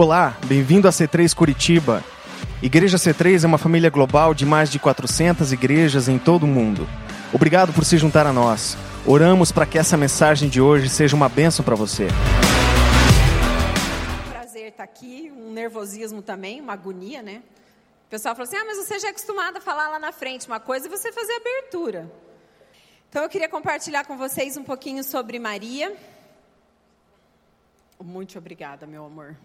Olá, bem-vindo a C3 Curitiba. Igreja C3 é uma família global de mais de 400 igrejas em todo o mundo. Obrigado por se juntar a nós. Oramos para que essa mensagem de hoje seja uma bênção para você. Prazer estar aqui, um nervosismo também, uma agonia, né? O pessoal falou assim: ah, mas você já é acostumado a falar lá na frente uma coisa e você fazer abertura. Então eu queria compartilhar com vocês um pouquinho sobre Maria. Muito obrigada, meu amor.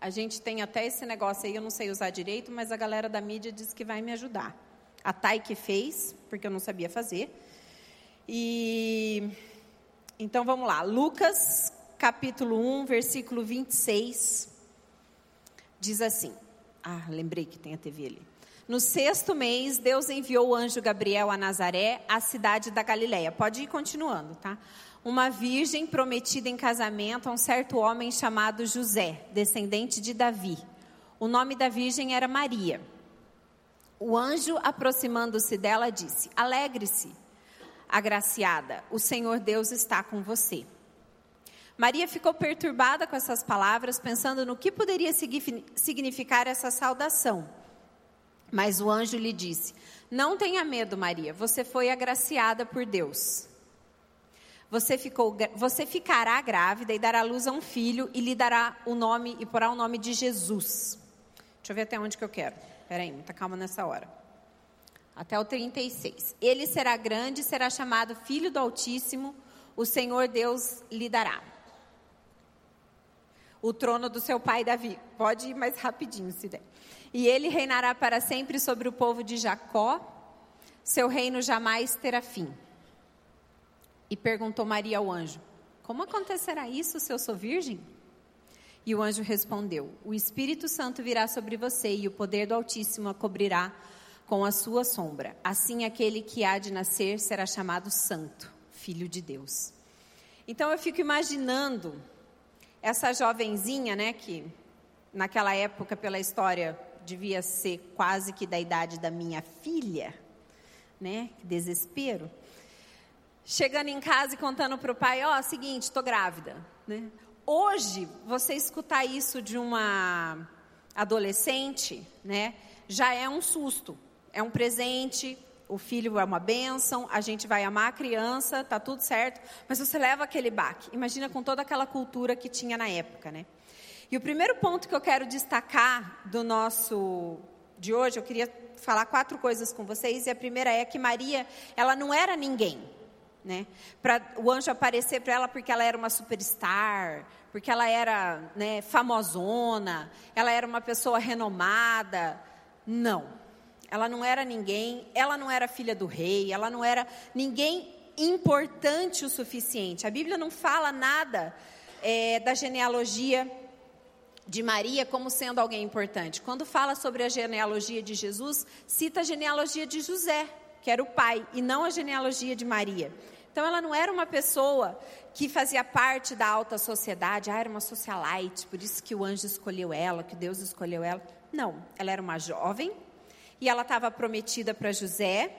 A gente tem até esse negócio aí, eu não sei usar direito, mas a galera da mídia disse que vai me ajudar. A Thay que fez, porque eu não sabia fazer. E então vamos lá. Lucas, capítulo 1, versículo 26. Diz assim: Ah, lembrei que tem a TV ali. No sexto mês, Deus enviou o anjo Gabriel a Nazaré, a cidade da Galileia. Pode ir continuando, tá? Uma virgem prometida em casamento a um certo homem chamado José, descendente de Davi. O nome da virgem era Maria. O anjo, aproximando-se dela, disse: Alegre-se, agraciada, o Senhor Deus está com você. Maria ficou perturbada com essas palavras, pensando no que poderia significar essa saudação. Mas o anjo lhe disse: Não tenha medo, Maria, você foi agraciada por Deus. Você, ficou, você ficará grávida e dará luz a um filho e lhe dará o nome e porá o nome de Jesus. Deixa eu ver até onde que eu quero. Espera aí, muita calma nessa hora. Até o 36. Ele será grande e será chamado Filho do Altíssimo. O Senhor Deus lhe dará o trono do seu pai Davi. Pode ir mais rapidinho, se der. E ele reinará para sempre sobre o povo de Jacó. Seu reino jamais terá fim. E perguntou Maria ao anjo: Como acontecerá isso se eu sou virgem? E o anjo respondeu: O Espírito Santo virá sobre você e o poder do Altíssimo a cobrirá com a sua sombra. Assim, aquele que há de nascer será chamado Santo, Filho de Deus. Então, eu fico imaginando essa jovenzinha, né, que naquela época, pela história, devia ser quase que da idade da minha filha, né? Que desespero chegando em casa e contando para o pai, ó, oh, seguinte, estou grávida. Né? Hoje, você escutar isso de uma adolescente, né, já é um susto, é um presente, o filho é uma bênção, a gente vai amar a criança, tá tudo certo, mas você leva aquele baque. Imagina com toda aquela cultura que tinha na época, né? E o primeiro ponto que eu quero destacar do nosso de hoje, eu queria falar quatro coisas com vocês, e a primeira é que Maria, ela não era ninguém né? Para o anjo aparecer para ela porque ela era uma superstar, porque ela era né, famosona, ela era uma pessoa renomada. Não, ela não era ninguém, ela não era filha do rei, ela não era ninguém importante o suficiente. A Bíblia não fala nada é, da genealogia de Maria como sendo alguém importante. Quando fala sobre a genealogia de Jesus, cita a genealogia de José, que era o pai, e não a genealogia de Maria. Então ela não era uma pessoa que fazia parte da alta sociedade, ah, era uma socialite, por isso que o anjo escolheu ela, que Deus escolheu ela. Não, ela era uma jovem e ela estava prometida para José.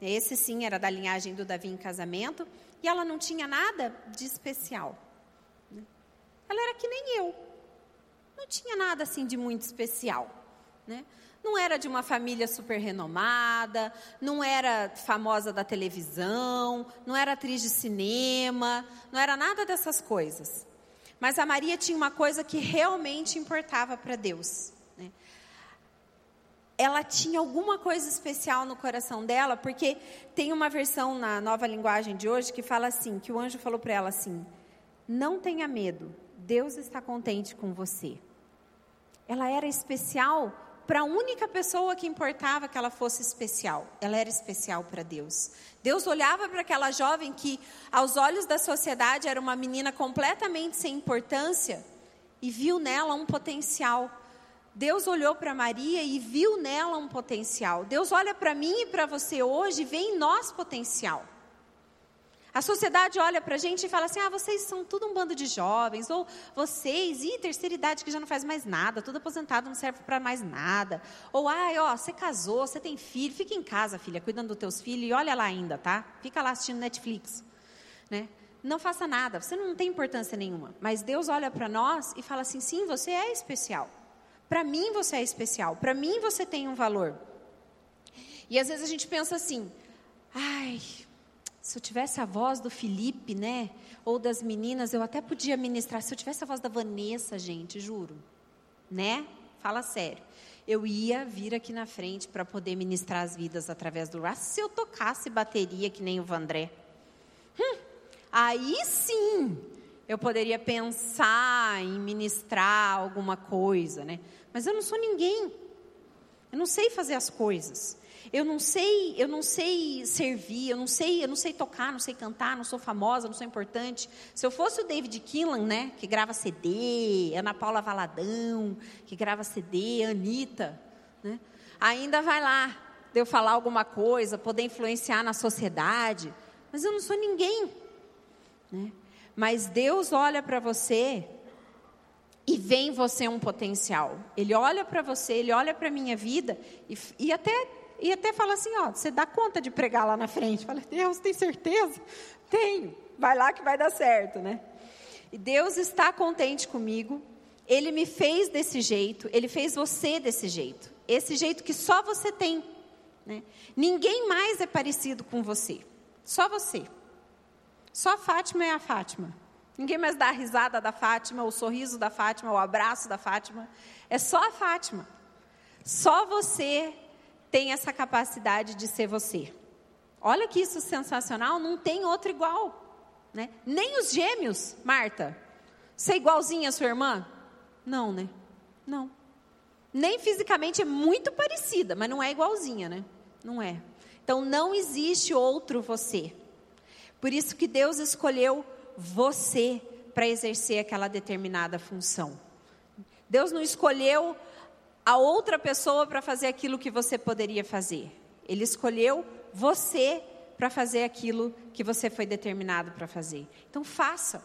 Esse sim era da linhagem do Davi em casamento, e ela não tinha nada de especial. Ela era que nem eu. Não tinha nada assim de muito especial, né? Não era de uma família super renomada, não era famosa da televisão, não era atriz de cinema, não era nada dessas coisas. Mas a Maria tinha uma coisa que realmente importava para Deus. Né? Ela tinha alguma coisa especial no coração dela, porque tem uma versão na nova linguagem de hoje que fala assim: que o anjo falou para ela assim: não tenha medo, Deus está contente com você. Ela era especial para a única pessoa que importava que ela fosse especial. Ela era especial para Deus. Deus olhava para aquela jovem que, aos olhos da sociedade, era uma menina completamente sem importância e viu nela um potencial. Deus olhou para Maria e viu nela um potencial. Deus olha para mim e para você hoje e vê em nós potencial. A sociedade olha para a gente e fala assim: ah, vocês são tudo um bando de jovens, ou vocês, e terceira idade que já não faz mais nada, tudo aposentado não serve para mais nada. Ou, ai, ó, você casou, você tem filho, fica em casa, filha, cuidando dos teus filhos e olha lá ainda, tá? Fica lá assistindo Netflix. Né? não faça nada, você não tem importância nenhuma. Mas Deus olha para nós e fala assim: sim, você é especial. Para mim você é especial, para mim você tem um valor. E às vezes a gente pensa assim: ai, se eu tivesse a voz do Felipe, né? Ou das meninas, eu até podia ministrar. Se eu tivesse a voz da Vanessa, gente, juro. Né? Fala sério. Eu ia vir aqui na frente para poder ministrar as vidas através do raço se eu tocasse bateria que nem o Vandré. Hum, aí sim eu poderia pensar em ministrar alguma coisa, né? Mas eu não sou ninguém. Eu não sei fazer as coisas. Eu não sei, eu não sei servir, eu não sei, eu não sei tocar, não sei cantar, não sou famosa, não sou importante. Se eu fosse o David Killan, né, que grava CD, Ana Paula Valadão, que grava CD, Anitta, né, ainda vai lá, de eu falar alguma coisa, poder influenciar na sociedade, mas eu não sou ninguém, né? Mas Deus olha para você e vê em você um potencial. Ele olha para você, ele olha para a minha vida e, e até e até fala assim, ó, você dá conta de pregar lá na frente? Fala, Deus, tem certeza? Tenho. Vai lá que vai dar certo, né? E Deus está contente comigo. Ele me fez desse jeito, ele fez você desse jeito. Esse jeito que só você tem. Né? Ninguém mais é parecido com você. Só você. Só a Fátima é a Fátima. Ninguém mais dá a risada da Fátima, o sorriso da Fátima, o abraço da Fátima. É só a Fátima. Só você tem essa capacidade de ser você. Olha que isso sensacional, não tem outro igual. Né? Nem os gêmeos, Marta. Você é igualzinha à sua irmã? Não, né? Não. Nem fisicamente é muito parecida, mas não é igualzinha, né? Não é. Então não existe outro você. Por isso que Deus escolheu você para exercer aquela determinada função. Deus não escolheu a outra pessoa para fazer aquilo que você poderia fazer. Ele escolheu você para fazer aquilo que você foi determinado para fazer. Então faça.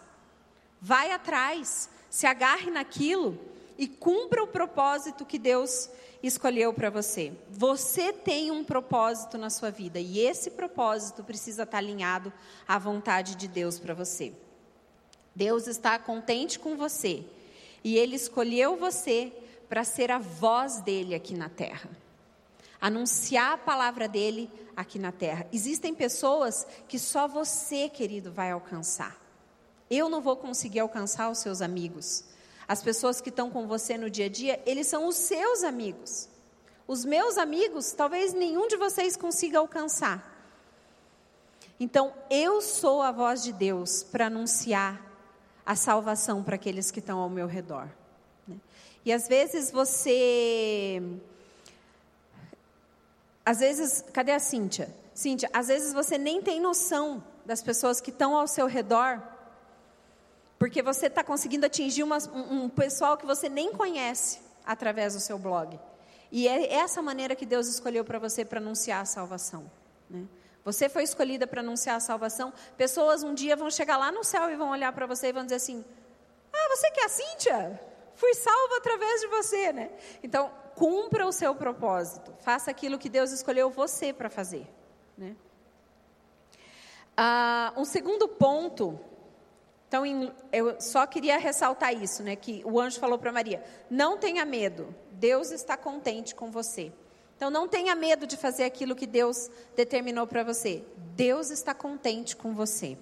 Vai atrás, se agarre naquilo e cumpra o propósito que Deus escolheu para você. Você tem um propósito na sua vida e esse propósito precisa estar alinhado à vontade de Deus para você. Deus está contente com você e ele escolheu você para ser a voz dele aqui na terra. Anunciar a palavra dele aqui na terra. Existem pessoas que só você, querido, vai alcançar. Eu não vou conseguir alcançar os seus amigos. As pessoas que estão com você no dia a dia, eles são os seus amigos. Os meus amigos, talvez nenhum de vocês consiga alcançar. Então, eu sou a voz de Deus para anunciar a salvação para aqueles que estão ao meu redor. E às vezes você. Às vezes, cadê a Cíntia? Cíntia, às vezes você nem tem noção das pessoas que estão ao seu redor, porque você está conseguindo atingir uma, um, um pessoal que você nem conhece através do seu blog. E é essa maneira que Deus escolheu para você para anunciar a salvação. Né? Você foi escolhida para anunciar a salvação. Pessoas um dia vão chegar lá no céu e vão olhar para você e vão dizer assim: Ah, você que é a Cíntia? Fui salvo através de você, né? Então, cumpra o seu propósito. Faça aquilo que Deus escolheu você para fazer, né? Ah, um segundo ponto. Então, eu só queria ressaltar isso, né? Que o anjo falou para Maria: não tenha medo, Deus está contente com você. Então, não tenha medo de fazer aquilo que Deus determinou para você. Deus está contente com você.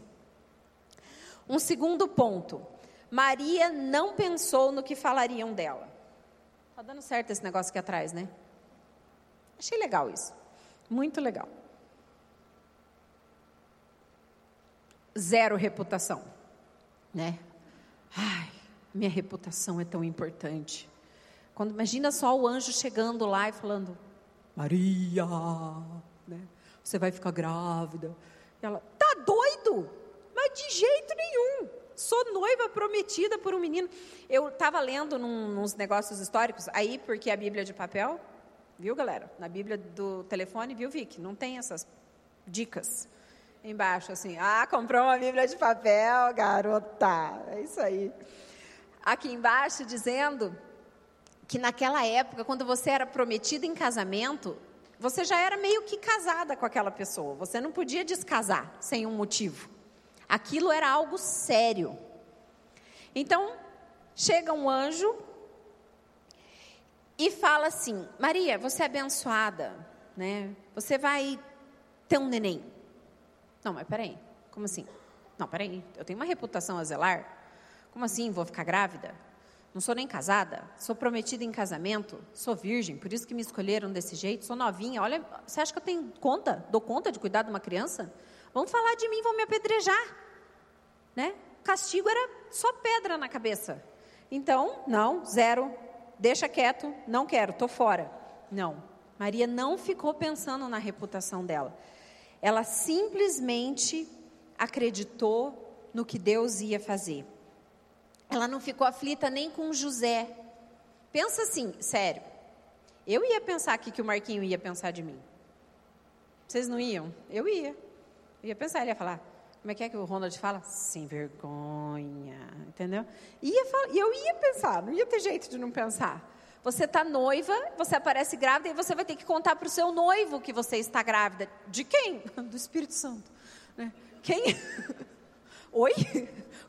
Um segundo ponto. Maria não pensou no que falariam dela. Tá dando certo esse negócio aqui atrás, né? Achei legal isso. Muito legal. Zero reputação, né? Ai, minha reputação é tão importante. Quando imagina só o anjo chegando lá e falando: Maria, né? Você vai ficar grávida. E ela, tá doido? Mas de jeito nenhum. Sou noiva prometida por um menino. Eu estava lendo num, negócios históricos, aí, porque a Bíblia de papel, viu, galera? Na Bíblia do telefone, viu, Vic? Não tem essas dicas embaixo, assim. Ah, comprou uma Bíblia de papel, garota. É isso aí. Aqui embaixo, dizendo que naquela época, quando você era prometida em casamento, você já era meio que casada com aquela pessoa. Você não podia descasar sem um motivo. Aquilo era algo sério. Então, chega um anjo e fala assim: Maria, você é abençoada, né? Você vai ter um neném. Não, mas peraí, como assim? Não, peraí, eu tenho uma reputação a zelar. Como assim, vou ficar grávida? Não sou nem casada, sou prometida em casamento, sou virgem, por isso que me escolheram desse jeito, sou novinha. Olha, você acha que eu tenho conta? Dou conta de cuidar de uma criança? Vão falar de mim, vão me apedrejar. Né? Castigo era só pedra na cabeça. Então, não, zero, deixa quieto, não quero, estou fora. Não, Maria não ficou pensando na reputação dela. Ela simplesmente acreditou no que Deus ia fazer. Ela não ficou aflita nem com José. Pensa assim, sério. Eu ia pensar aqui que o Marquinho ia pensar de mim. Vocês não iam? Eu ia. Eu ia pensar, ele ia falar, como é que é que o Ronald fala? Sem vergonha, entendeu? E eu ia pensar, não ia ter jeito de não pensar. Você está noiva, você aparece grávida e você vai ter que contar para o seu noivo que você está grávida. De quem? Do Espírito Santo. Né? Quem? Oi?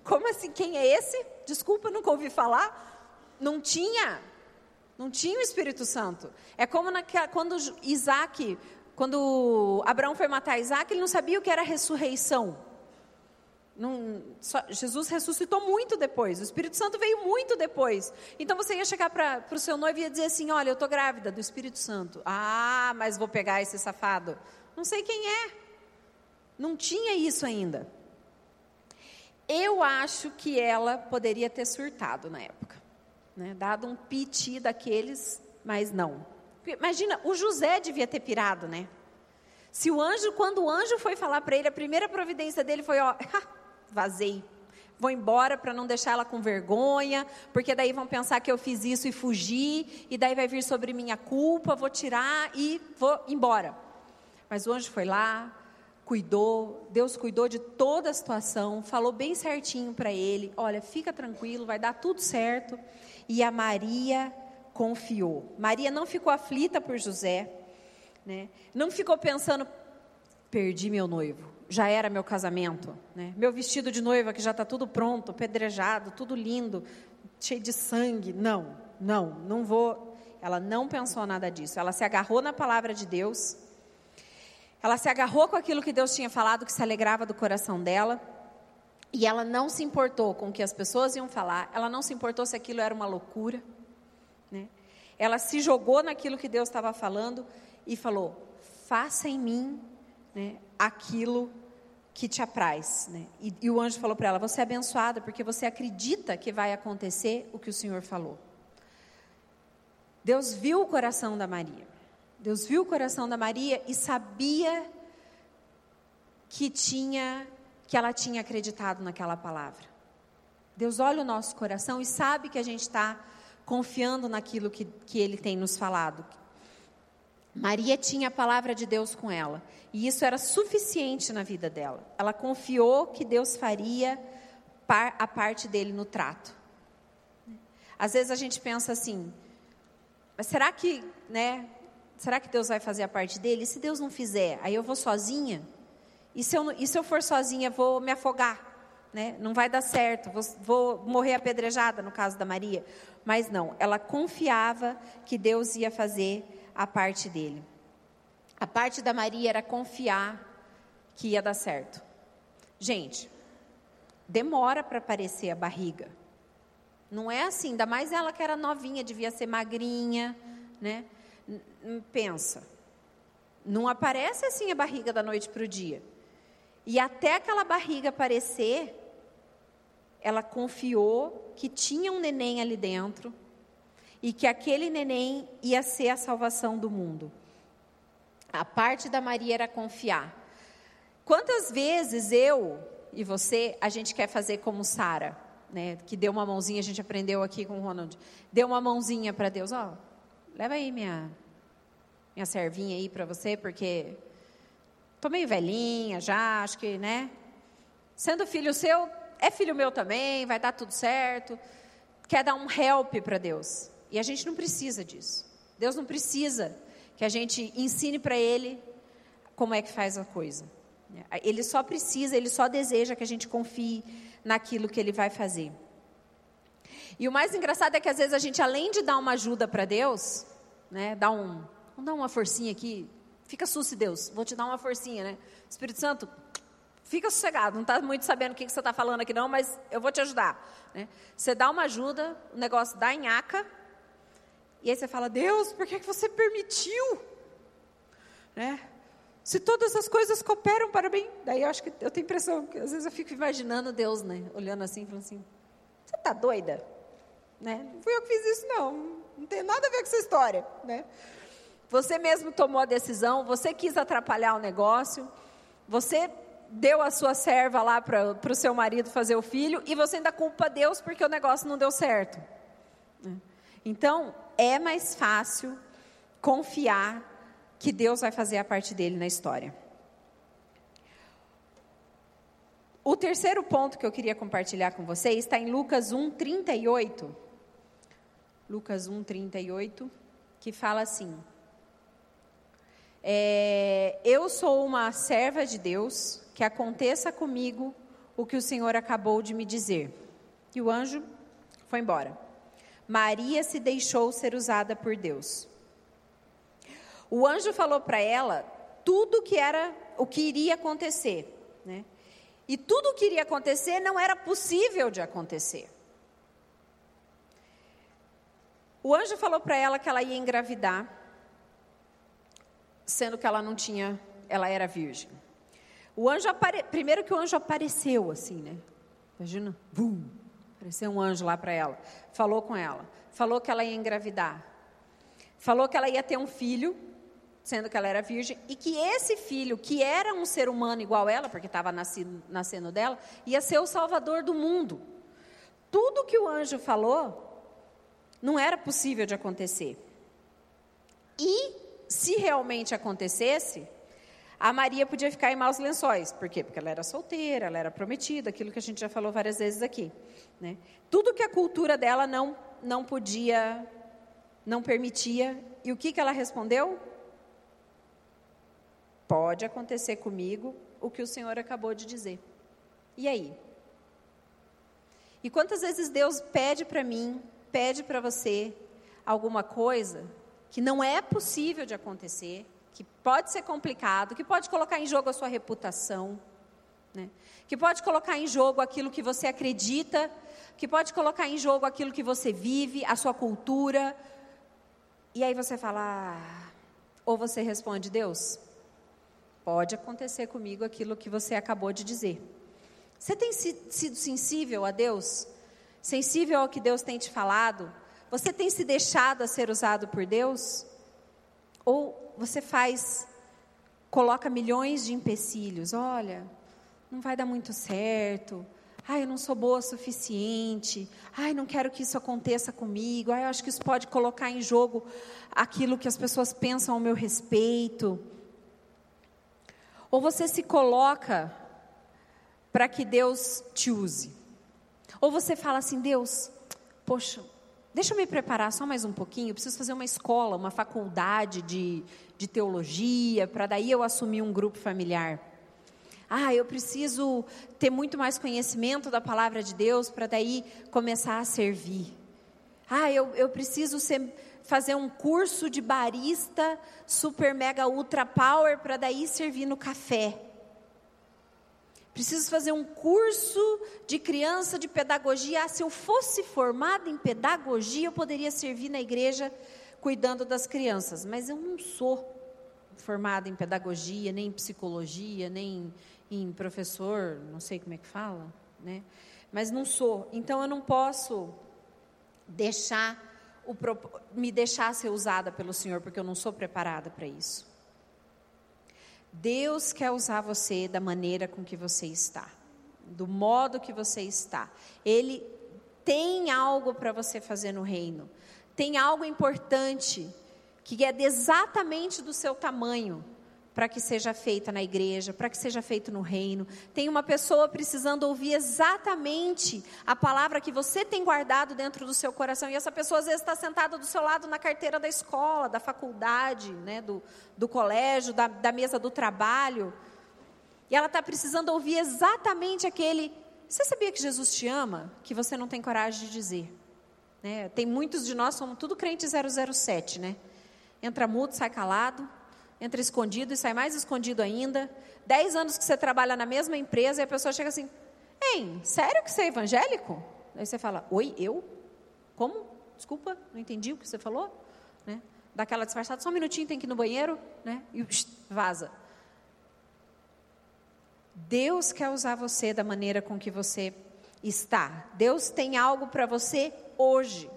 Como assim? Quem é esse? Desculpa, nunca ouvi falar. Não tinha. Não tinha o Espírito Santo. É como naquela, quando Isaac, quando Abraão foi matar Isaac, ele não sabia o que era ressurreição. Não, só, Jesus ressuscitou muito depois, o Espírito Santo veio muito depois. Então você ia chegar para o seu noivo e ia dizer assim: Olha, eu estou grávida do Espírito Santo. Ah, mas vou pegar esse safado. Não sei quem é. Não tinha isso ainda. Eu acho que ela poderia ter surtado na época, né? dado um piti daqueles, mas não. Imagina, o José devia ter pirado, né? Se o anjo, quando o anjo foi falar para ele, a primeira providência dele foi: ó, vazei, vou embora para não deixar ela com vergonha, porque daí vão pensar que eu fiz isso e fugi, e daí vai vir sobre minha culpa, vou tirar e vou embora. Mas o anjo foi lá, cuidou, Deus cuidou de toda a situação, falou bem certinho para ele: olha, fica tranquilo, vai dar tudo certo. E a Maria confiou. Maria não ficou aflita por José, né? não ficou pensando, perdi meu noivo, já era meu casamento, né? meu vestido de noiva que já está tudo pronto, pedrejado, tudo lindo, cheio de sangue. Não, não, não vou. Ela não pensou nada disso. Ela se agarrou na palavra de Deus ela se agarrou com aquilo que Deus tinha falado, que se alegrava do coração dela. E ela não se importou com o que as pessoas iam falar, ela não se importou se aquilo era uma loucura. Né? Ela se jogou naquilo que Deus estava falando e falou: faça em mim né, aquilo que te apraz. Né? E, e o anjo falou para ela: você é abençoada porque você acredita que vai acontecer o que o Senhor falou. Deus viu o coração da Maria. Deus viu o coração da Maria e sabia que tinha que ela tinha acreditado naquela palavra. Deus olha o nosso coração e sabe que a gente está confiando naquilo que, que Ele tem nos falado. Maria tinha a palavra de Deus com ela e isso era suficiente na vida dela. Ela confiou que Deus faria a parte dele no trato. Às vezes a gente pensa assim, mas será que, né, será que Deus vai fazer a parte dele? E se Deus não fizer, aí eu vou sozinha? E se eu, e se eu for sozinha, vou me afogar? Né? Não vai dar certo, vou, vou morrer apedrejada, no caso da Maria. Mas não, ela confiava que Deus ia fazer a parte dele. A parte da Maria era confiar que ia dar certo. Gente, demora para aparecer a barriga. Não é assim, ainda mais ela que era novinha, devia ser magrinha, né? pensa, não aparece assim a barriga da noite para o dia. E até aquela barriga aparecer, ela confiou que tinha um neném ali dentro e que aquele neném ia ser a salvação do mundo. A parte da Maria era confiar. Quantas vezes eu e você, a gente quer fazer como Sara, né, que deu uma mãozinha, a gente aprendeu aqui com o Ronald, deu uma mãozinha para Deus, ó, leva aí minha minha servinha aí para você, porque tô meio velhinha já, acho que, né? Sendo filho seu, é filho meu também, vai dar tudo certo. Quer dar um help para Deus. E a gente não precisa disso. Deus não precisa que a gente ensine para Ele como é que faz a coisa. Ele só precisa, ele só deseja que a gente confie naquilo que ele vai fazer. E o mais engraçado é que às vezes a gente, além de dar uma ajuda para Deus, né, dar um, vamos dar uma forcinha aqui, fica susto Deus, vou te dar uma forcinha, né? Espírito Santo, fica sossegado, não está muito sabendo o que, que você está falando aqui não, mas eu vou te ajudar. Né? Você dá uma ajuda, o negócio dá em aca, e aí você fala, Deus, por que, que você permitiu? Né? Se todas as coisas cooperam para bem, daí eu acho que eu tenho impressão que às vezes eu fico imaginando Deus, né, olhando assim, falando assim: "Você está doida?" Né? Não fui eu que fiz isso não, não tem nada a ver com essa história, né? Você mesmo tomou a decisão, você quis atrapalhar o negócio, você deu a sua serva lá para o seu marido fazer o filho e você ainda culpa Deus porque o negócio não deu certo. Né? Então, é mais fácil confiar que Deus vai fazer a parte dele na história. O terceiro ponto que eu queria compartilhar com vocês está em Lucas 1, 38. Lucas 1, 38, que fala assim: é, Eu sou uma serva de Deus, que aconteça comigo o que o Senhor acabou de me dizer. E o anjo foi embora. Maria se deixou ser usada por Deus. O anjo falou para ela tudo que era o que iria acontecer, né? E tudo o que iria acontecer não era possível de acontecer. O anjo falou para ela que ela ia engravidar, sendo que ela não tinha, ela era virgem. O anjo apare... primeiro que o anjo apareceu assim, né? Imagina, bum, apareceu um anjo lá para ela, falou com ela, falou que ela ia engravidar, falou que ela ia ter um filho sendo que ela era virgem, e que esse filho, que era um ser humano igual ela, porque estava nascendo dela, ia ser o salvador do mundo. Tudo que o anjo falou não era possível de acontecer. E se realmente acontecesse, a Maria podia ficar em maus lençóis. Por quê? Porque ela era solteira, ela era prometida, aquilo que a gente já falou várias vezes aqui. Né? Tudo que a cultura dela não, não podia, não permitia. E o que, que ela respondeu? Pode acontecer comigo o que o Senhor acabou de dizer. E aí? E quantas vezes Deus pede para mim, pede para você alguma coisa que não é possível de acontecer, que pode ser complicado, que pode colocar em jogo a sua reputação, né? que pode colocar em jogo aquilo que você acredita, que pode colocar em jogo aquilo que você vive, a sua cultura. E aí você fala, ah, ou você responde, Deus, Pode acontecer comigo aquilo que você acabou de dizer. Você tem sido sensível a Deus? Sensível ao que Deus tem te falado? Você tem se deixado a ser usado por Deus? Ou você faz, coloca milhões de empecilhos? Olha, não vai dar muito certo. Ai, eu não sou boa o suficiente. Ai, não quero que isso aconteça comigo. Ai, eu acho que isso pode colocar em jogo aquilo que as pessoas pensam ao meu respeito. Ou você se coloca para que Deus te use? Ou você fala assim, Deus, poxa, deixa eu me preparar só mais um pouquinho, eu preciso fazer uma escola, uma faculdade de, de teologia, para daí eu assumir um grupo familiar. Ah, eu preciso ter muito mais conhecimento da palavra de Deus para daí começar a servir. Ah, eu, eu preciso ser fazer um curso de barista super mega ultra power para daí servir no café. Preciso fazer um curso de criança de pedagogia. Ah, se eu fosse formada em pedagogia, eu poderia servir na igreja cuidando das crianças. Mas eu não sou formada em pedagogia, nem em psicologia, nem em professor, não sei como é que fala, né? Mas não sou. Então eu não posso deixar o, me deixar ser usada pelo Senhor, porque eu não sou preparada para isso. Deus quer usar você da maneira com que você está, do modo que você está. Ele tem algo para você fazer no reino, tem algo importante que é exatamente do seu tamanho para que seja feita na igreja, para que seja feito no reino. Tem uma pessoa precisando ouvir exatamente a palavra que você tem guardado dentro do seu coração. E essa pessoa às vezes está sentada do seu lado na carteira da escola, da faculdade, né, do, do colégio, da, da mesa do trabalho. E ela está precisando ouvir exatamente aquele. Você sabia que Jesus te ama? Que você não tem coragem de dizer. Né? Tem muitos de nós, somos tudo crente 007, né? Entra mudo, sai calado, entra escondido e sai mais escondido ainda. Dez anos que você trabalha na mesma empresa e a pessoa chega assim: Hein, sério que você é evangélico? Aí você fala: Oi, eu? Como? Desculpa, não entendi o que você falou. Né? Daquela disfarçada, só um minutinho, tem que ir no banheiro, né? E vaza. Deus quer usar você da maneira com que você está. Deus tem algo para você hoje.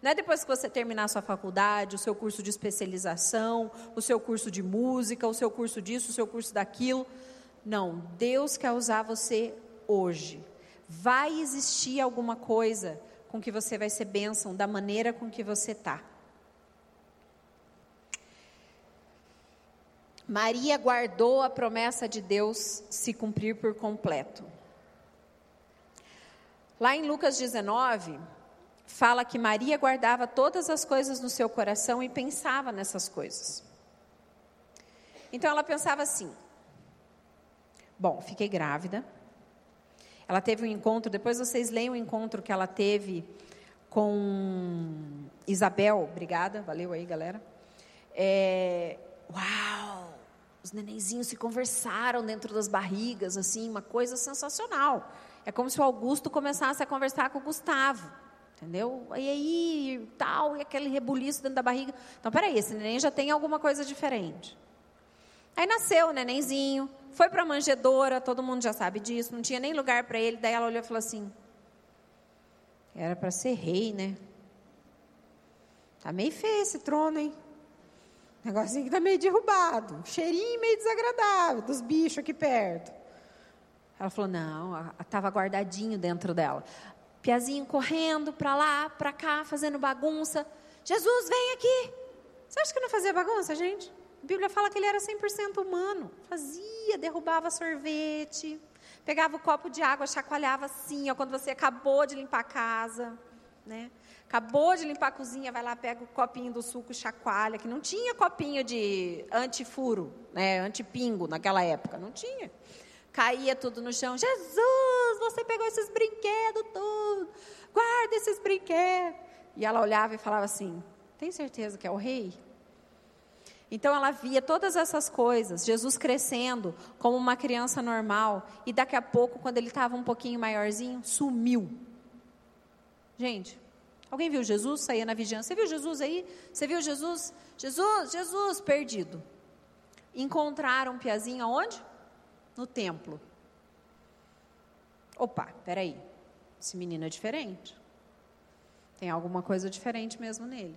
Não é depois que você terminar a sua faculdade, o seu curso de especialização, o seu curso de música, o seu curso disso, o seu curso daquilo. Não, Deus quer usar você hoje. Vai existir alguma coisa com que você vai ser bênção da maneira com que você está. Maria guardou a promessa de Deus se cumprir por completo. Lá em Lucas 19, fala que Maria guardava todas as coisas no seu coração e pensava nessas coisas. Então ela pensava assim: bom, fiquei grávida. Ela teve um encontro, depois vocês leem o encontro que ela teve com Isabel. Obrigada, valeu aí, galera. É, uau! Os nenenzinhos se conversaram dentro das barrigas, assim, uma coisa sensacional. É como se o Augusto começasse a conversar com o Gustavo. Entendeu? E aí, tal, e aquele rebuliço dentro da barriga. Então, peraí, esse neném já tem alguma coisa diferente. Aí nasceu o nenenzinho, foi para a manjedoura, todo mundo já sabe disso, não tinha nem lugar para ele. Daí ela olhou e falou assim: era para ser rei, né? Tá meio feio esse trono, hein? Negocinho que tá meio derrubado, cheirinho meio desagradável dos bichos aqui perto. Ela falou: não, estava guardadinho dentro dela. Piazinho correndo para lá, para cá, fazendo bagunça. Jesus, vem aqui. Você acha que não fazia bagunça, gente? A Bíblia fala que ele era 100% humano. Fazia, derrubava sorvete, pegava o copo de água, chacoalhava assim, ó, quando você acabou de limpar a casa, né? Acabou de limpar a cozinha, vai lá, pega o copinho do suco e chacoalha, que não tinha copinho de antifuro, né, antipingo naquela época, não tinha. Caía tudo no chão. Jesus, você pegou esses brinquedos tudo. Guarda esses brinquedos. E ela olhava e falava assim: Tem certeza que é o rei? Então ela via todas essas coisas, Jesus crescendo como uma criança normal, e daqui a pouco, quando ele estava um pouquinho maiorzinho, sumiu. Gente, alguém viu Jesus? Saía na vigilância. Você viu Jesus aí? Você viu Jesus? Jesus, Jesus, perdido. Encontraram um piazinho aonde? No templo. Opa, peraí, esse menino é diferente. Tem alguma coisa diferente mesmo nele.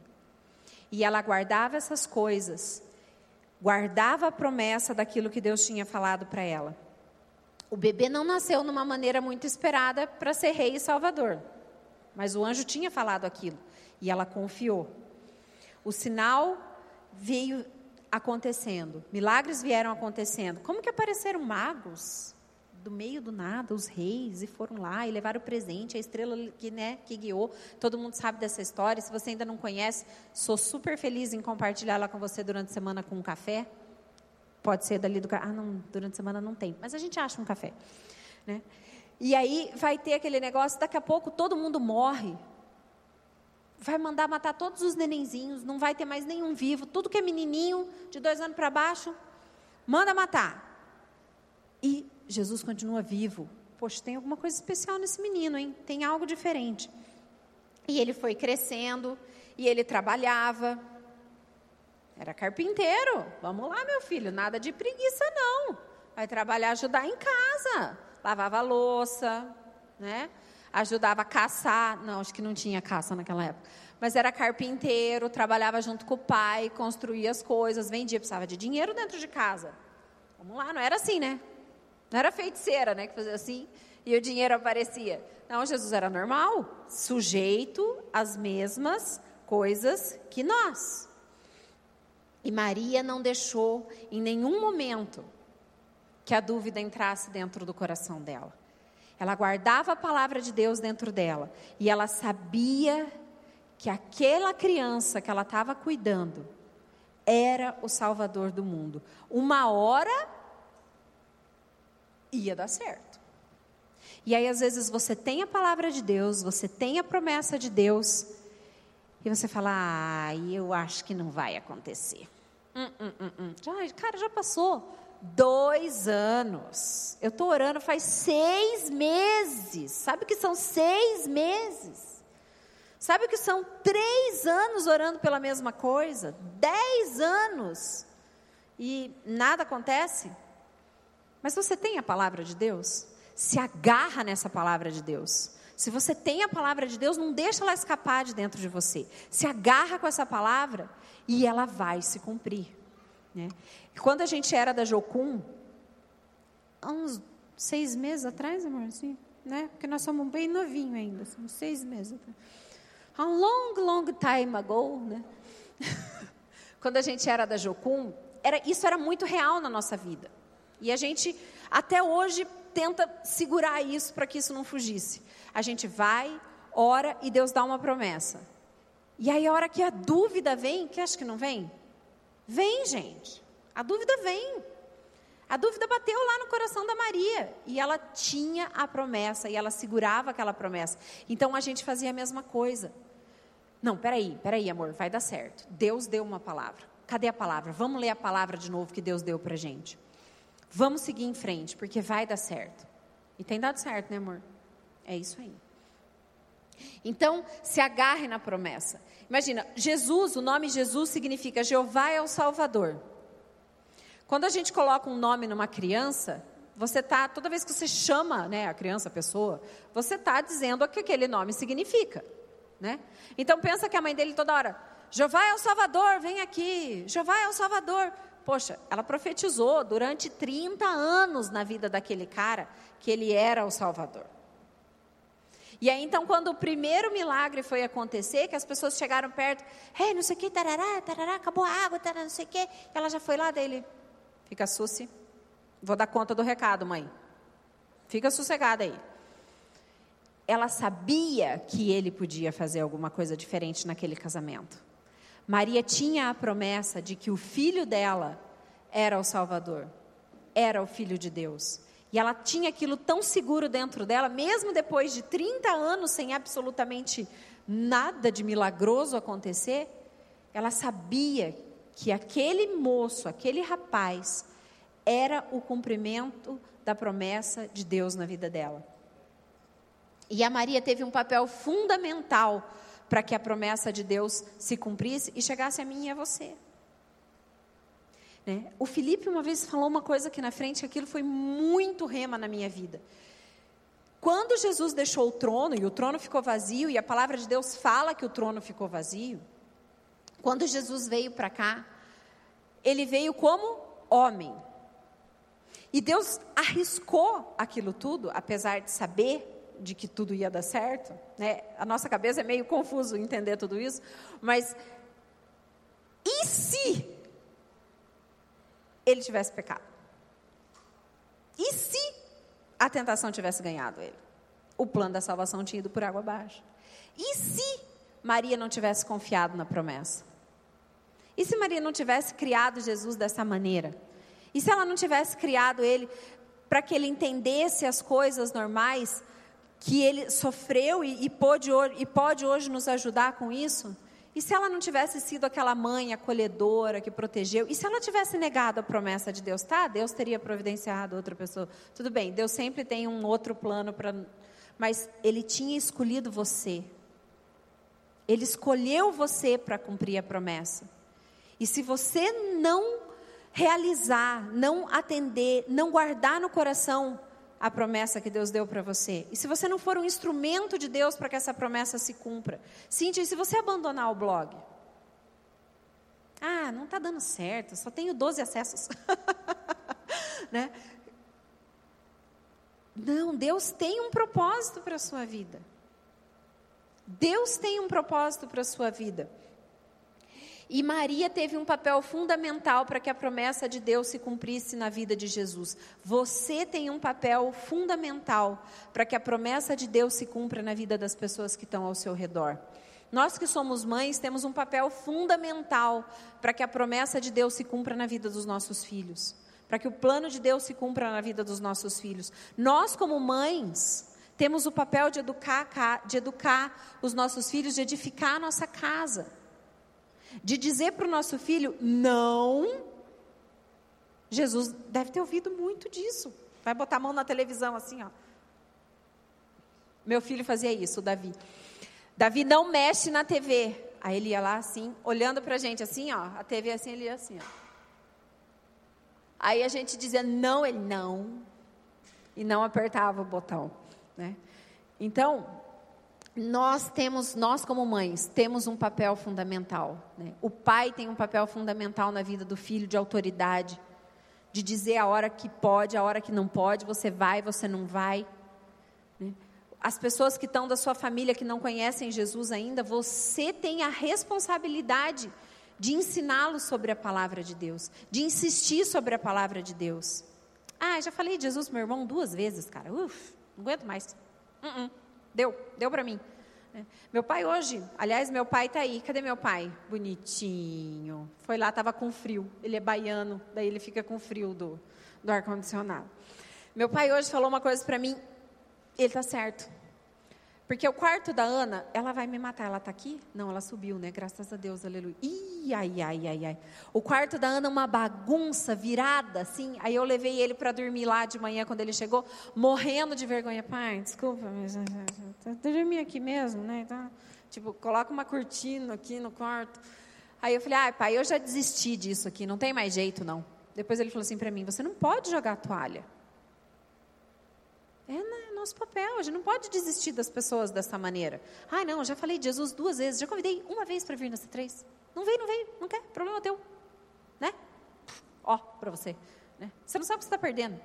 E ela guardava essas coisas, guardava a promessa daquilo que Deus tinha falado para ela. O bebê não nasceu numa maneira muito esperada para ser rei e salvador, mas o anjo tinha falado aquilo e ela confiou. O sinal veio acontecendo, milagres vieram acontecendo. Como que apareceram magos do meio do nada, os reis, e foram lá e levaram o presente, a estrela que, né, que guiou. Todo mundo sabe dessa história. Se você ainda não conhece, sou super feliz em compartilhar ela com você durante a semana com um café. Pode ser dali do. Ah, não, durante a semana não tem, mas a gente acha um café. Né? E aí vai ter aquele negócio, daqui a pouco todo mundo morre vai mandar matar todos os nenenzinhos, não vai ter mais nenhum vivo, tudo que é menininho, de dois anos para baixo, manda matar. E Jesus continua vivo. Poxa, tem alguma coisa especial nesse menino, hein? Tem algo diferente. E ele foi crescendo, e ele trabalhava. Era carpinteiro. Vamos lá, meu filho, nada de preguiça, não. Vai trabalhar, ajudar em casa. Lavava louça, né? Ajudava a caçar. Não, acho que não tinha caça naquela época. Mas era carpinteiro, trabalhava junto com o pai, construía as coisas, vendia, precisava de dinheiro dentro de casa. Vamos lá, não era assim, né? Não era feiticeira, né? Que fazia assim e o dinheiro aparecia. Não, Jesus era normal, sujeito às mesmas coisas que nós. E Maria não deixou em nenhum momento que a dúvida entrasse dentro do coração dela. Ela guardava a palavra de Deus dentro dela. E ela sabia que aquela criança que ela estava cuidando era o Salvador do mundo. Uma hora ia dar certo. E aí, às vezes, você tem a palavra de Deus, você tem a promessa de Deus, e você fala, ah, eu acho que não vai acontecer. Hum, hum, hum, hum. Cara, já passou dois anos. Eu estou orando faz seis meses. Sabe o que são seis meses? Sabe o que são três anos orando pela mesma coisa? Dez anos. E nada acontece? Mas você tem a palavra de Deus? Se agarra nessa palavra de Deus. Se você tem a palavra de Deus, não deixa ela escapar de dentro de você. Se agarra com essa palavra e ela vai se cumprir. Né? Quando a gente era da Jocum, há uns seis meses atrás, amor, assim, né? Porque nós somos bem novinhos ainda, assim, seis meses atrás. A long, long time ago, né? Quando a gente era da Jocum, era, isso era muito real na nossa vida. E a gente, até hoje, tenta segurar isso para que isso não fugisse. A gente vai, ora e Deus dá uma promessa. E aí, a hora que a dúvida vem, que acho que não vem? Vem, gente. A dúvida vem. A dúvida bateu lá no coração da Maria. E ela tinha a promessa, e ela segurava aquela promessa. Então a gente fazia a mesma coisa. Não, peraí, peraí, amor, vai dar certo. Deus deu uma palavra. Cadê a palavra? Vamos ler a palavra de novo que Deus deu para gente. Vamos seguir em frente, porque vai dar certo. E tem dado certo, né, amor? É isso aí. Então, se agarre na promessa. Imagina, Jesus, o nome Jesus significa Jeová é o Salvador. Quando a gente coloca um nome numa criança, você tá, toda vez que você chama, né, a criança, a pessoa, você está dizendo o que aquele nome significa, né? Então pensa que a mãe dele toda hora, Jeová é o Salvador, vem aqui. Jeová é o Salvador. Poxa, ela profetizou durante 30 anos na vida daquele cara que ele era o Salvador. E aí, então, quando o primeiro milagre foi acontecer, que as pessoas chegaram perto, hey, não sei o que, tarará, tarará, acabou a água, tarará, não sei o que, ela já foi lá dele. Fica suci, vou dar conta do recado, mãe. Fica sossegada aí. Ela sabia que ele podia fazer alguma coisa diferente naquele casamento. Maria tinha a promessa de que o filho dela era o Salvador, era o filho de Deus. E ela tinha aquilo tão seguro dentro dela, mesmo depois de 30 anos sem absolutamente nada de milagroso acontecer, ela sabia que aquele moço, aquele rapaz, era o cumprimento da promessa de Deus na vida dela. E a Maria teve um papel fundamental para que a promessa de Deus se cumprisse e chegasse a mim e a você. Né? O Felipe uma vez falou uma coisa aqui na frente, aquilo foi muito rema na minha vida. Quando Jesus deixou o trono e o trono ficou vazio, e a palavra de Deus fala que o trono ficou vazio, quando Jesus veio para cá, ele veio como homem. E Deus arriscou aquilo tudo, apesar de saber de que tudo ia dar certo, né? A nossa cabeça é meio confuso entender tudo isso, mas e se ele tivesse pecado? E se a tentação tivesse ganhado ele? O plano da salvação tinha ido por água abaixo. E se Maria não tivesse confiado na promessa? E se Maria não tivesse criado Jesus dessa maneira? E se ela não tivesse criado ele para que ele entendesse as coisas normais que ele sofreu e, e, pôde, e pode hoje nos ajudar com isso? E se ela não tivesse sido aquela mãe acolhedora que protegeu? E se ela tivesse negado a promessa de Deus? Tá, Deus teria providenciado outra pessoa. Tudo bem, Deus sempre tem um outro plano para. Mas Ele tinha escolhido você. Ele escolheu você para cumprir a promessa. E se você não realizar, não atender, não guardar no coração a promessa que Deus deu para você. E se você não for um instrumento de Deus para que essa promessa se cumpra. Cíntia, e se você abandonar o blog? Ah, não está dando certo, só tenho 12 acessos. né? Não, Deus tem um propósito para a sua vida. Deus tem um propósito para a sua vida. E Maria teve um papel fundamental para que a promessa de Deus se cumprisse na vida de Jesus. Você tem um papel fundamental para que a promessa de Deus se cumpra na vida das pessoas que estão ao seu redor. Nós que somos mães temos um papel fundamental para que a promessa de Deus se cumpra na vida dos nossos filhos. para que o plano de Deus se cumpra na vida dos nossos filhos. Nós, como mães, temos o papel de educar, de educar os nossos filhos, de edificar a nossa casa, de dizer para o nosso filho: não. Jesus deve ter ouvido muito disso. Vai botar a mão na televisão assim, ó. Meu filho fazia isso, o Davi. Davi não mexe na TV. Aí ele ia lá assim, olhando para a gente assim, ó. A TV assim, ele ia assim, ó. Aí a gente dizia não, ele não. E não apertava o botão, né? Então, nós temos, nós como mães, temos um papel fundamental. Né? O pai tem um papel fundamental na vida do filho de autoridade, de dizer a hora que pode, a hora que não pode, você vai, você não vai. Né? As pessoas que estão da sua família que não conhecem Jesus ainda, você tem a responsabilidade de ensiná-los sobre a palavra de Deus, de insistir sobre a palavra de Deus. Ah, já falei de Jesus, meu irmão, duas vezes, cara. Uf, não aguento mais. Uh -uh. Deu, deu para mim. É. Meu pai hoje, aliás, meu pai está aí. Cadê meu pai? Bonitinho. Foi lá, estava com frio. Ele é baiano, daí ele fica com frio do, do ar-condicionado. Meu pai hoje falou uma coisa para mim. Ele está certo. Porque o quarto da Ana, ela vai me matar. Ela está aqui? Não, ela subiu, né? Graças a Deus, aleluia. Ih, ai, ai, ai, ai. O quarto da Ana, uma bagunça virada, assim. Aí eu levei ele para dormir lá de manhã, quando ele chegou, morrendo de vergonha. Pai, desculpa, mas eu eh, dormi aqui mesmo, né? Então, tipo, coloca uma cortina aqui no quarto. Aí eu falei, ai, pai, eu já desisti disso aqui, não tem mais jeito, não. Depois ele falou assim para mim: você não pode jogar toalha. É nosso papel, a gente não pode desistir das pessoas dessa maneira. Ai, não, já falei de Jesus duas vezes, já convidei uma vez para vir nessa três. Não veio, não veio, não quer, problema teu. Né? Ó, para você. Né? Você não sabe o que você está perdendo.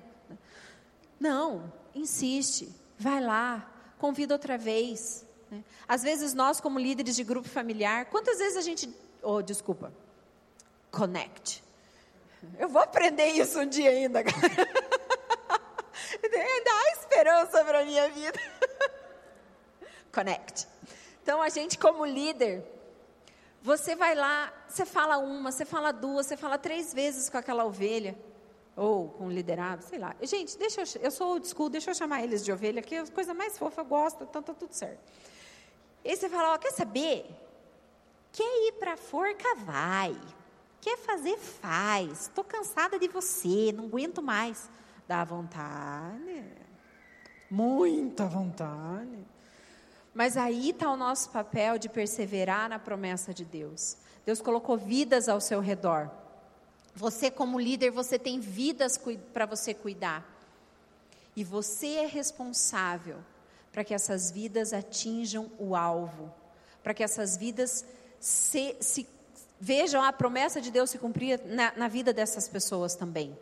Não, insiste, vai lá, convida outra vez. Né? Às vezes nós, como líderes de grupo familiar, quantas vezes a gente. Oh, desculpa. Connect. Eu vou aprender isso um dia ainda, cara. Esperança para a minha vida. Connect. Então, a gente, como líder, você vai lá, você fala uma, você fala duas, você fala três vezes com aquela ovelha, ou com o liderado, sei lá. Gente, deixa eu, eu sou old school, deixa eu chamar eles de ovelha, que é a coisa mais fofa, eu gosto, então tá tudo certo. E você fala, ó, quer saber? Quer ir para a forca? Vai. Quer fazer? Faz. Estou cansada de você, não aguento mais. Dá vontade. Muita vontade. Mas aí está o nosso papel de perseverar na promessa de Deus. Deus colocou vidas ao seu redor. Você, como líder, você tem vidas para você cuidar. E você é responsável para que essas vidas atinjam o alvo, para que essas vidas se, se, vejam a promessa de Deus se cumprir na, na vida dessas pessoas também.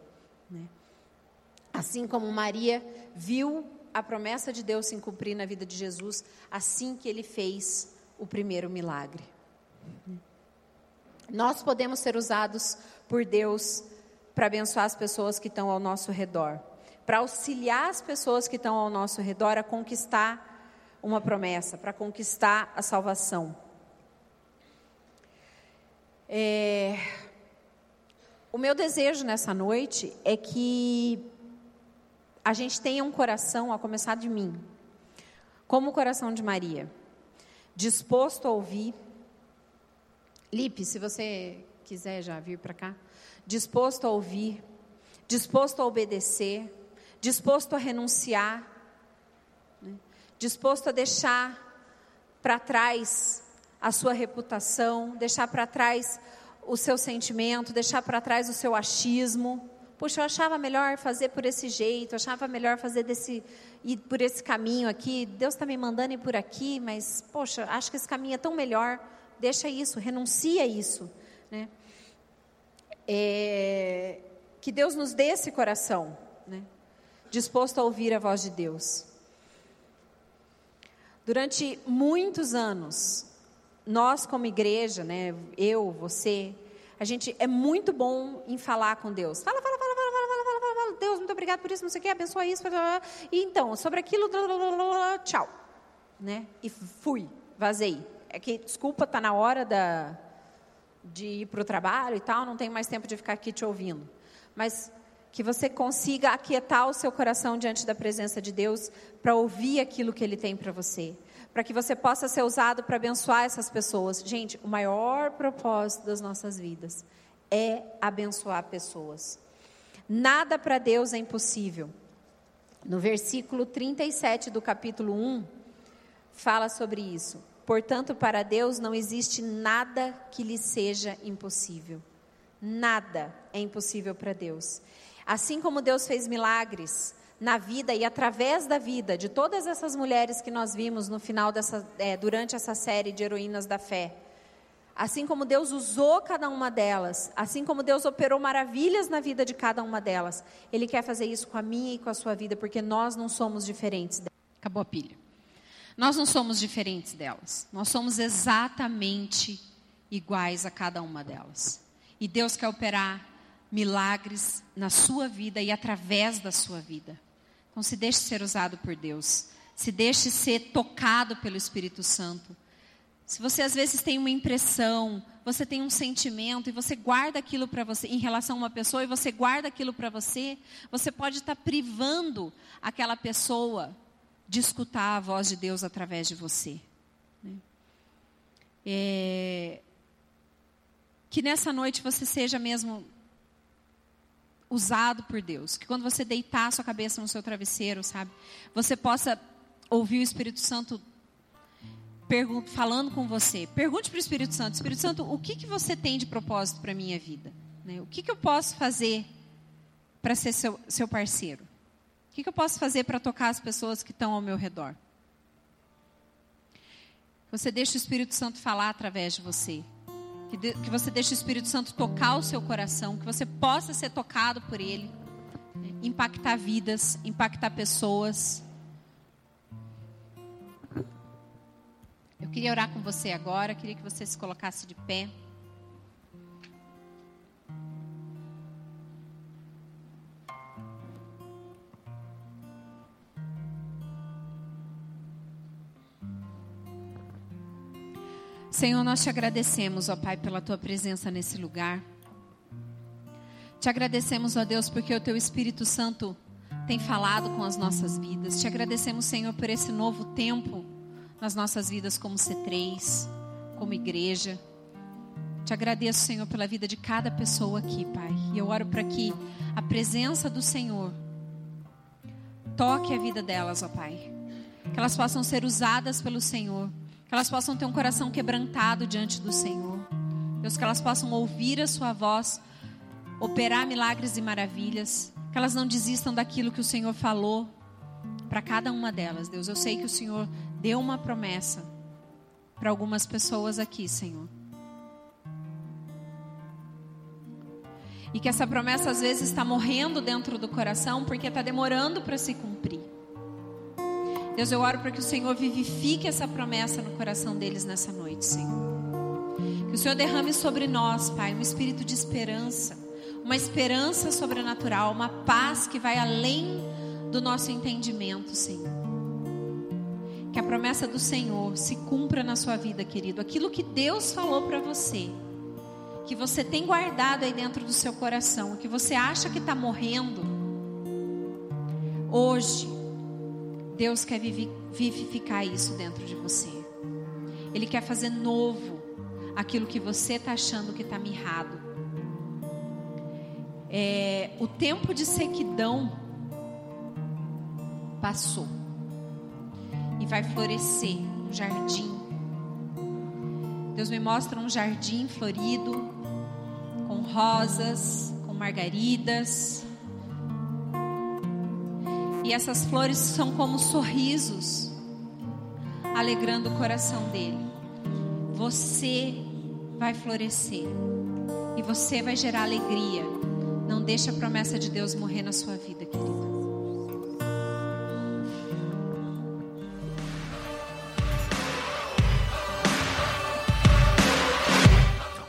Né? Assim como Maria viu a promessa de Deus se cumprir na vida de Jesus, assim que ele fez o primeiro milagre. Nós podemos ser usados por Deus para abençoar as pessoas que estão ao nosso redor, para auxiliar as pessoas que estão ao nosso redor a conquistar uma promessa, para conquistar a salvação. É... O meu desejo nessa noite é que a gente tenha um coração, a começar de mim, como o coração de Maria, disposto a ouvir. Lipe, se você quiser já vir para cá, disposto a ouvir, disposto a obedecer, disposto a renunciar, né? disposto a deixar para trás a sua reputação, deixar para trás o seu sentimento, deixar para trás o seu achismo Puxa, eu achava melhor fazer por esse jeito, achava melhor fazer desse ir por esse caminho aqui. Deus está me mandando ir por aqui, mas poxa, acho que esse caminho é tão melhor. Deixa isso, renuncia isso, né? É, que Deus nos dê esse coração, né? Disposto a ouvir a voz de Deus. Durante muitos anos, nós como igreja, né? Eu, você, a gente é muito bom em falar com Deus. Fala, fala. Deus, muito obrigado por isso, não sei o que, abençoa isso. Blá, blá, blá. E então, sobre aquilo, tchau. Né? E fui, vazei. É que, desculpa, está na hora da, de ir para o trabalho e tal, não tenho mais tempo de ficar aqui te ouvindo. Mas que você consiga aquietar o seu coração diante da presença de Deus para ouvir aquilo que Ele tem para você, para que você possa ser usado para abençoar essas pessoas. Gente, o maior propósito das nossas vidas é abençoar pessoas. Nada para Deus é impossível. No versículo 37 do capítulo 1, fala sobre isso. Portanto, para Deus não existe nada que lhe seja impossível. Nada é impossível para Deus. Assim como Deus fez milagres na vida e através da vida de todas essas mulheres que nós vimos no final dessa, é, durante essa série de heroínas da fé. Assim como Deus usou cada uma delas, assim como Deus operou maravilhas na vida de cada uma delas, Ele quer fazer isso com a minha e com a sua vida, porque nós não somos diferentes. Acabou a pilha. Nós não somos diferentes delas. Nós somos exatamente iguais a cada uma delas. E Deus quer operar milagres na sua vida e através da sua vida. Então, se deixe ser usado por Deus. Se deixe ser tocado pelo Espírito Santo. Se você às vezes tem uma impressão, você tem um sentimento e você guarda aquilo para você em relação a uma pessoa e você guarda aquilo para você, você pode estar tá privando aquela pessoa de escutar a voz de Deus através de você. Né? É, que nessa noite você seja mesmo usado por Deus. Que quando você deitar a sua cabeça no seu travesseiro, sabe, você possa ouvir o Espírito Santo falando com você. Pergunte para o Espírito Santo: Espírito Santo, o que, que você tem de propósito para a minha vida? Né? O que, que eu posso fazer para ser seu, seu parceiro? O que, que eu posso fazer para tocar as pessoas que estão ao meu redor? Você deixa o Espírito Santo falar através de você. Que, de, que você deixe o Espírito Santo tocar o seu coração, que você possa ser tocado por Ele, né? impactar vidas, impactar pessoas. Eu queria orar com você agora, queria que você se colocasse de pé. Senhor, nós te agradecemos, ó Pai, pela tua presença nesse lugar. Te agradecemos, ó Deus, porque o teu Espírito Santo tem falado com as nossas vidas. Te agradecemos, Senhor, por esse novo tempo nas nossas vidas como C3, como igreja. Te agradeço, Senhor, pela vida de cada pessoa aqui, Pai. E eu oro para que a presença do Senhor toque a vida delas, ó Pai. Que elas possam ser usadas pelo Senhor que elas possam ter um coração quebrantado diante do Senhor. Deus, que elas possam ouvir a Sua voz, operar milagres e maravilhas. Que elas não desistam daquilo que o Senhor falou para cada uma delas. Deus, eu sei que o Senhor deu uma promessa para algumas pessoas aqui, Senhor. E que essa promessa às vezes está morrendo dentro do coração porque está demorando para se cumprir. Deus, eu oro para que o Senhor vivifique essa promessa no coração deles nessa noite, Senhor. Que o Senhor derrame sobre nós, Pai, um espírito de esperança, uma esperança sobrenatural, uma paz que vai além do nosso entendimento, Senhor. Que a promessa do Senhor se cumpra na sua vida, querido. Aquilo que Deus falou para você, que você tem guardado aí dentro do seu coração, que você acha que está morrendo, hoje, Deus quer vivificar isso dentro de você. Ele quer fazer novo aquilo que você está achando que está mirrado. É, o tempo de sequidão passou e vai florescer um jardim. Deus me mostra um jardim florido, com rosas, com margaridas, e essas flores são como sorrisos, alegrando o coração dele. Você vai florescer e você vai gerar alegria. Não deixe a promessa de Deus morrer na sua vida, querido.